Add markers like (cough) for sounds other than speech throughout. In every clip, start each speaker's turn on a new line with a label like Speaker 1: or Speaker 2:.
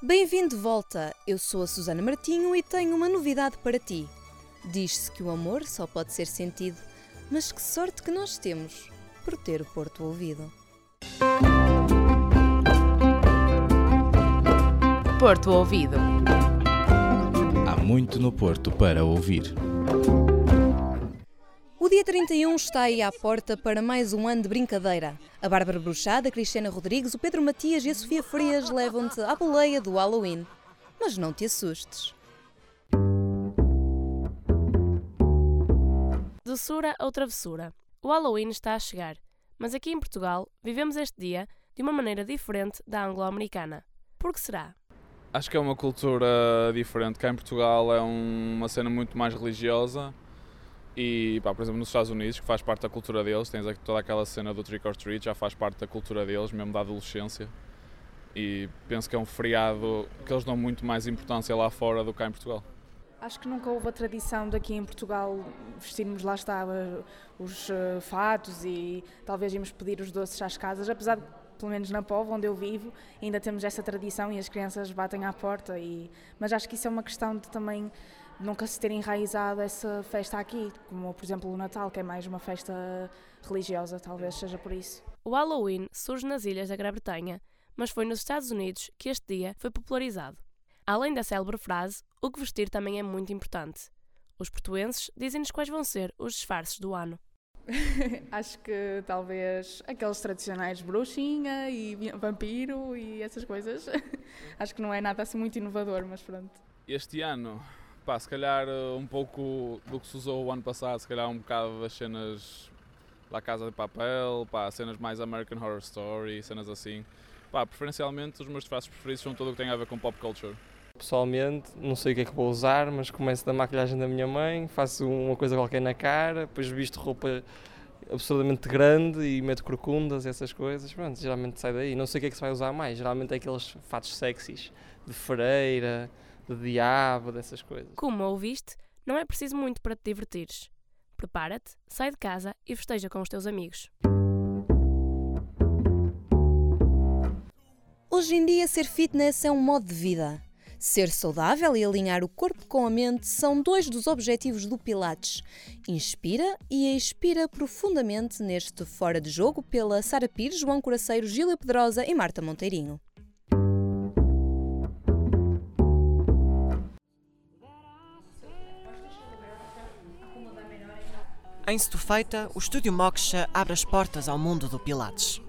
Speaker 1: Bem-vindo de volta! Eu sou a Susana Martinho e tenho uma novidade para ti. Diz-se que o amor só pode ser sentido, mas que sorte que nós temos por ter o Porto ouvido.
Speaker 2: Porto Ouvido.
Speaker 3: Há muito no Porto para ouvir.
Speaker 1: O dia 31 está aí à porta para mais um ano de brincadeira. A Bárbara Bruxada, a Cristiana Rodrigues, o Pedro Matias e a Sofia Frias levam-te à boleia do Halloween. Mas não te assustes.
Speaker 2: Doçura ou travessura. O Halloween está a chegar, mas aqui em Portugal vivemos este dia de uma maneira diferente da anglo-americana. Por que será?
Speaker 4: Acho que é uma cultura diferente. Cá em Portugal é um- uma cena muito mais religiosa e, pá, por exemplo, nos Estados Unidos, que faz parte da cultura deles, tens toda aquela cena do trick or treat, já faz parte da cultura deles, mesmo da adolescência. E penso que é um feriado que eles dão muito mais importância lá fora do que cá em Portugal.
Speaker 5: Acho que nunca houve a tradição daqui em Portugal vestirmos lá está eh, os eh, fatos e talvez irmos pedir os doces às casas, apesar de, pelo menos na Póvoa, onde eu vivo, ainda temos essa tradição e as crianças batem à porta. E, mas acho que isso é uma questão de também nunca se ter enraizado essa festa aqui, como por exemplo o Natal, que é mais uma festa religiosa, talvez seja por isso.
Speaker 2: O Halloween surge nas ilhas da Grã-Bretanha, mas foi nos Estados Unidos que este dia foi popularizado. Além da célebre frase, o que vestir também é muito importante. Os portuenses dizem-nos quais vão ser os disfarces do ano. (laughs)
Speaker 5: Acho que talvez aqueles tradicionais bruxinha e vampiro e essas coisas. (laughs) Acho que não é nada assim muito inovador, mas pronto.
Speaker 4: Este ano, pá, se calhar uh, um pouco do que se usou o ano passado, se calhar um bocado das cenas La Casa de Papel, pá, cenas mais American Horror Story, cenas assim. Pá, preferencialmente os meus disfarces preferidos são tudo o que tem a ver com pop culture.
Speaker 6: Pessoalmente, não sei o que é que vou usar, mas começo da maquilhagem da minha mãe, faço uma coisa qualquer na cara, depois visto roupa absurdamente grande e meto corcundas e essas coisas. Pronto, geralmente sai daí. Não sei o que é que se vai usar mais. Geralmente é aqueles fatos sexys de freira, de diabo, dessas coisas.
Speaker 2: Como ouviste, não é preciso muito para te divertires. Prepara-te, sai de casa e festeja com os teus amigos.
Speaker 1: Hoje em dia, ser fitness é um modo de vida. Ser saudável e alinhar o corpo com a mente são dois dos objetivos do Pilates. Inspira e expira profundamente neste Fora de Jogo pela Sara Pires, João Coraceiro, Gília Pedrosa e Marta Monteirinho.
Speaker 7: Em Stufeita, o Estúdio Moksha abre as portas ao mundo do Pilates.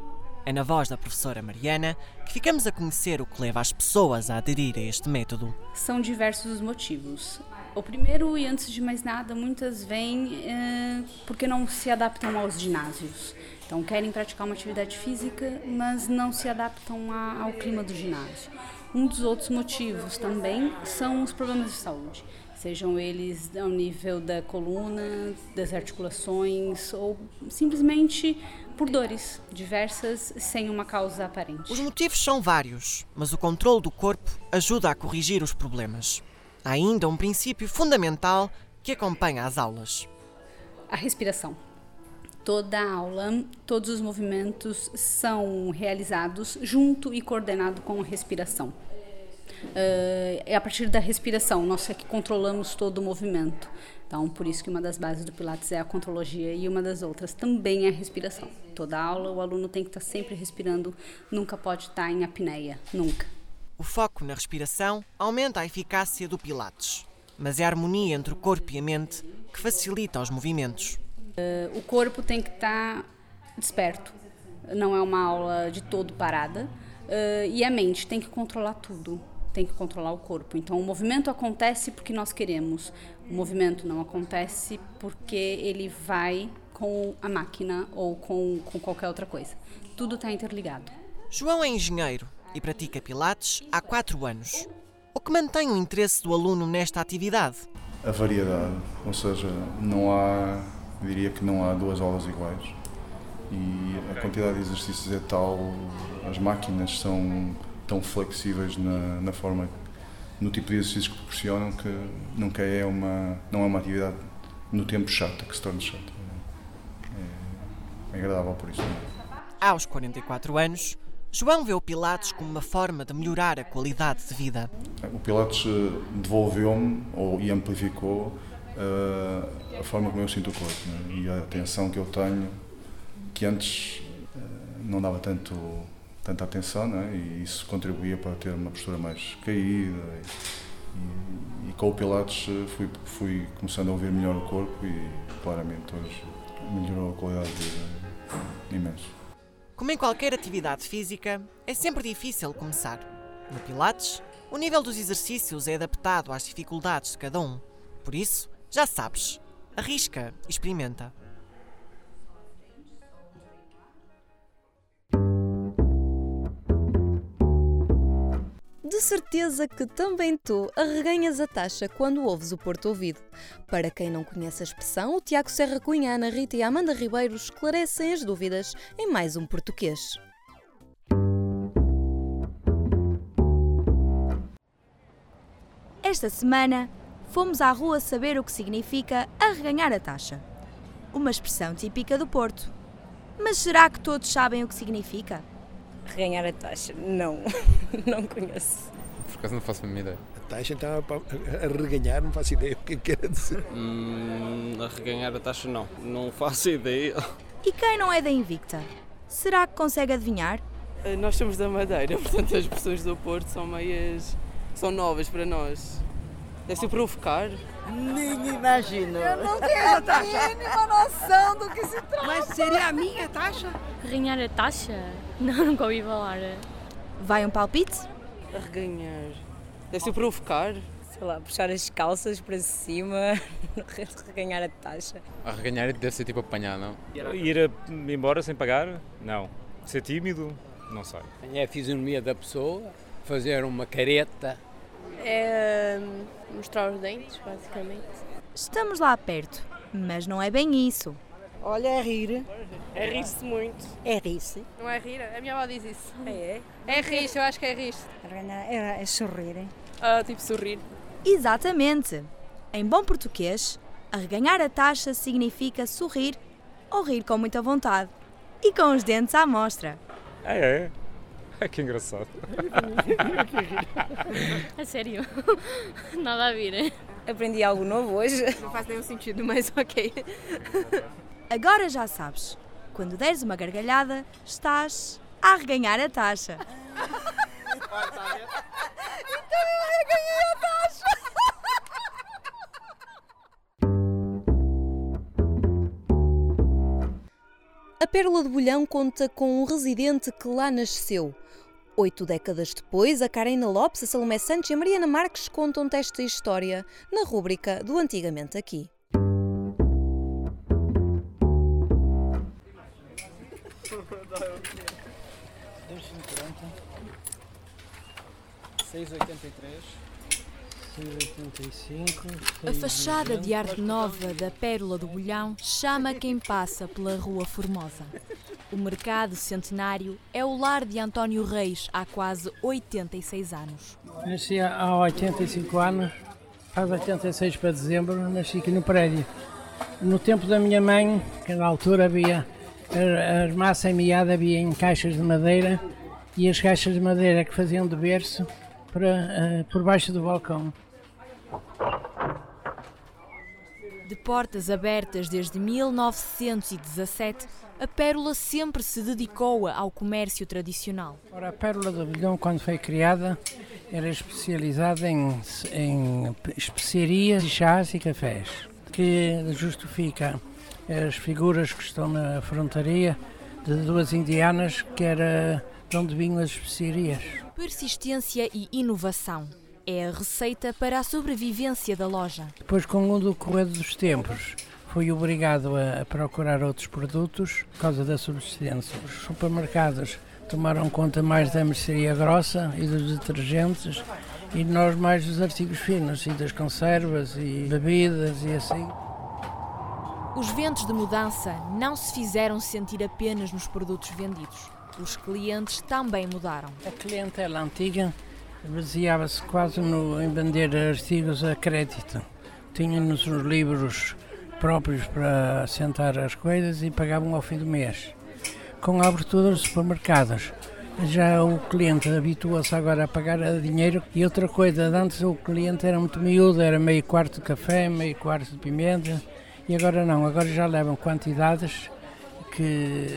Speaker 7: É na voz da professora Mariana que ficamos a conhecer o que leva as pessoas a aderir a este método.
Speaker 8: São diversos os motivos. O primeiro, e antes de mais nada, muitas vêm eh, porque não se adaptam aos ginásios. Então, querem praticar uma atividade física, mas não se adaptam a- ao clima do ginásio. Um dos outros motivos também são os problemas de saúde, sejam eles ao nível da coluna, das articulações ou simplesmente por dores diversas sem uma causa aparente.
Speaker 7: Os motivos são vários, mas o controle do corpo ajuda a corrigir os problemas. Há ainda um princípio fundamental que acompanha as aulas.
Speaker 8: A respiração. Toda a aula, todos os movimentos são realizados junto e coordenado com a respiração. Eh, É a partir da respiração, nós é que controlamos todo o movimento. Então, por isso que uma das bases do Pilates é a contrologia e uma das outras também é a respiração. Toda aula o aluno tem que estar sempre respirando, nunca pode estar em apneia, nunca.
Speaker 7: O foco na respiração aumenta a eficácia do Pilates, mas é a harmonia entre o corpo e a mente que facilita os movimentos.
Speaker 8: O corpo tem que estar desperto, não é uma aula de todo parada. eh, e a mente tem que controlar tudo, tem que controlar o corpo. Então, o movimento acontece porque nós queremos, o movimento não acontece porque ele vai com a máquina ou com, com qualquer outra coisa. Tudo está interligado.
Speaker 7: João é engenheiro e pratica Pilates há 4 anos. O que mantém o interesse do aluno nesta atividade?
Speaker 9: a variedade, ou seja, não há, eu diria que não há duas aulas iguais e a quantidade de exercícios é tal, as máquinas são tão flexíveis na, na forma, no tipo de exercícios que proporcionam que nunca é uma, não é uma atividade no tempo chata, que se torna chata. É, é agradável por isso.
Speaker 7: Aos 44 anos, João vê o Pilates como uma forma de melhorar a qualidade de vida.
Speaker 9: O Pilates eh, devolveu-me ou, e amplificou uh, a forma como eu sinto o corpo né? e a atenção que eu tenho, que antes uh, não dava tanto, tanta atenção né? e isso contribuía para ter uma postura mais caída. E, e, e com o Pilates fui, fui começando a ouvir melhor o corpo e claramente hoje melhorou a qualidade de vida imenso.
Speaker 7: Como em qualquer atividade física, é sempre difícil começar. No Pilates, o nível dos exercícios é adaptado às dificuldades de cada um. Por isso, já sabes, arrisca experimenta.
Speaker 1: De certeza que também tu arreganhas a taxa quando ouves o Porto Ouvido. Para quem não conhece a expressão, o Tiago Serra Cunha, Ana Rita e Amanda Ribeiro esclarecem as dúvidas em mais um português.
Speaker 10: Esta semana fomos à rua saber o que significa arreganhar a taxa. Uma expressão típica do Porto. Mas será que todos sabem o que significa?
Speaker 11: Reganhar a taxa? Não, (laughs) não conheço.
Speaker 12: Por acaso não faço a minha ideia.
Speaker 13: A taxa então a reganhar, não faço ideia o que quer dizer.
Speaker 6: Hum, a reganhar a taxa não, não faço (laughs) ideia.
Speaker 10: E quem não é da Invicta? Será que consegue adivinhar?
Speaker 14: Eh, nós somos da Madeira, (laughs) portanto as pessoas do Porto são meias. são novas para nós. Deve ser provocar.
Speaker 15: Nem imagino.
Speaker 16: Eu não tenho a mínima noção do que se trata.
Speaker 15: Mas seria a minha taxa?
Speaker 17: Reganhar a taxa? (laughs) Não, nunca ouvi falar.
Speaker 10: Vai um palpite?
Speaker 14: Arreganhar. Deve ser provocar.
Speaker 11: Sei lá, puxar as calças para cima, (laughs) reganhar a taxa.
Speaker 12: Arreganhar deve ser tipo apanhar, não?
Speaker 18: Ir embora sem pagar? Não. Ser tímido? Não sei.
Speaker 19: É a fisionomia da pessoa, fazer uma careta.
Speaker 17: É mostrar os dentes, basicamente.
Speaker 10: Estamos lá perto, mas não é bem isso.
Speaker 15: Olha, é rir.
Speaker 14: É rir-se muito.
Speaker 15: É rir-se.
Speaker 14: Não é rir? A minha avó diz isso.
Speaker 11: É?
Speaker 14: É rir-se, eu acho que é rir-se.
Speaker 15: É, é sorrir. Hein?
Speaker 14: Ah, tipo sorrir.
Speaker 10: Exatamente. Em bom português, arreganhar a taxa significa sorrir ou rir com muita vontade e com os dentes à mostra.
Speaker 18: É, é. (laughs) Que engraçado. (laughs)
Speaker 17: a sério? (laughs) Nada a vir, hein?
Speaker 11: Aprendi algo novo hoje.
Speaker 14: Não faz nenhum sentido, mas ok.
Speaker 10: Agora já sabes, quando deres uma gargalhada, estás a arreganhar a taxa.
Speaker 16: então eu arreganhei a taxa!
Speaker 1: A Pérola de Bolhão conta com um residente que lá nasceu. Oito décadas depois, a Karina Lopes, a Salomé Santos e a Mariana Marques contam-te esta história na rúbrica do Antigamente Aqui.
Speaker 10: A fachada de arte nova da Pérola do Bolhão chama quem passa pela Rua Formosa. O mercado centenário é o lar de António Reis há quase 86 anos.
Speaker 20: Nasci há 85 anos, faz 86 para dezembro, nasci aqui no prédio. No tempo da minha mãe, que na altura havia as massa meada havia em caixas de madeira e as caixas de madeira que faziam de berço para, uh, por baixo do balcão.
Speaker 10: De portas abertas desde 1917, a Pérola sempre se dedicou ao comércio tradicional.
Speaker 20: Ora, a Pérola do Bilhão, quando foi criada, era especializada em, em especiarias, chás e cafés, que justifica as figuras que estão na frontaria de duas indianas, que era de onde vinham as especiarias.
Speaker 10: Persistência e inovação é a receita para a sobrevivência da loja.
Speaker 20: Depois, com o decorrer dos tempos, fui obrigado a, procurar outros produtos por causa da subsistência. Os supermercados tomaram conta mais da mercearia grossa e dos detergentes e nós mais dos artigos finos e das conservas e bebidas e assim.
Speaker 10: Os ventos de mudança não se fizeram sentir apenas nos produtos vendidos. Os clientes também mudaram.
Speaker 20: A clientela antiga baseava-se quase no, em vender artigos a crédito. Tínhamos os livros próprios para assentar as coisas e pagavam ao fim do mês. Com a abertura dos supermercados, Já o cliente habitua-se agora a pagar a dinheiro. E outra coisa, antes o cliente era muito miúdo, era meio quarto de café, meio quarto de pimenta. E agora não, agora já levam quantidades que,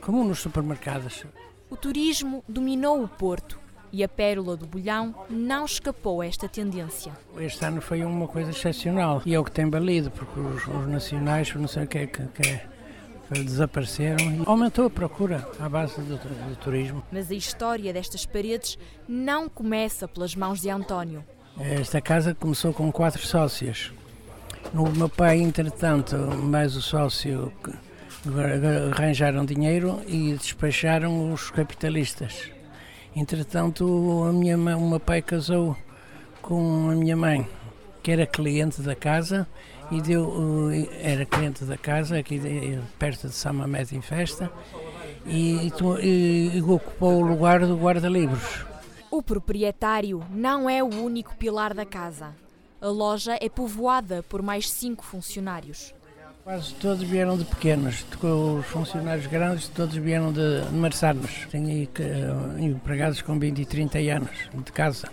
Speaker 20: como nos supermercados.
Speaker 10: O turismo dominou o Porto e a Pérola do Bolhão não escapou a esta tendência.
Speaker 20: Este ano foi uma coisa excepcional e é o que tem valido, porque os, os nacionais, não sei o que é que, que é, desapareceram e aumentou a procura à base do, do turismo.
Speaker 10: Mas a história destas paredes não começa pelas mãos de António.
Speaker 20: Esta casa começou com quatro sócios. O meu pai, entretanto, mais o sócio arranjaram dinheiro e despacharam os capitalistas. Entretanto, a minha, o meu pai casou com a minha mãe, que era cliente da casa e deu, era cliente da casa aqui perto de São Mamede em Festa e, e, e ocupou o lugar do guarda-livros.
Speaker 10: O proprietário não é o único pilar da casa. A loja é povoada por mais cinco funcionários.
Speaker 20: Quase todos vieram de pequenos, os funcionários grandes todos vieram de, Marçarnos. Tenho uh, empregados com 20 e 30 anos de casa.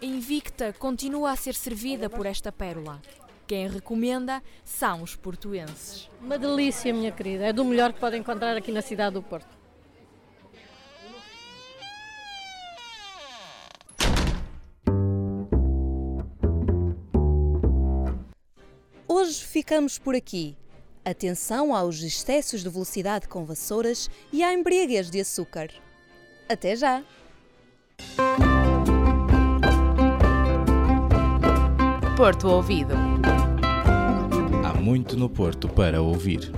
Speaker 10: A Invicta continua a ser servida por esta pérola. Quem recomenda são os portuenses.
Speaker 17: Uma delícia, minha querida. É do melhor que pode encontrar aqui na cidade do Porto.
Speaker 1: Hoje ficamos por aqui. Atenção aos excessos de velocidade com vassouras e à embriaguez de açúcar. Até já!
Speaker 2: Porto Ouvido.
Speaker 3: Há muito no Porto para ouvir.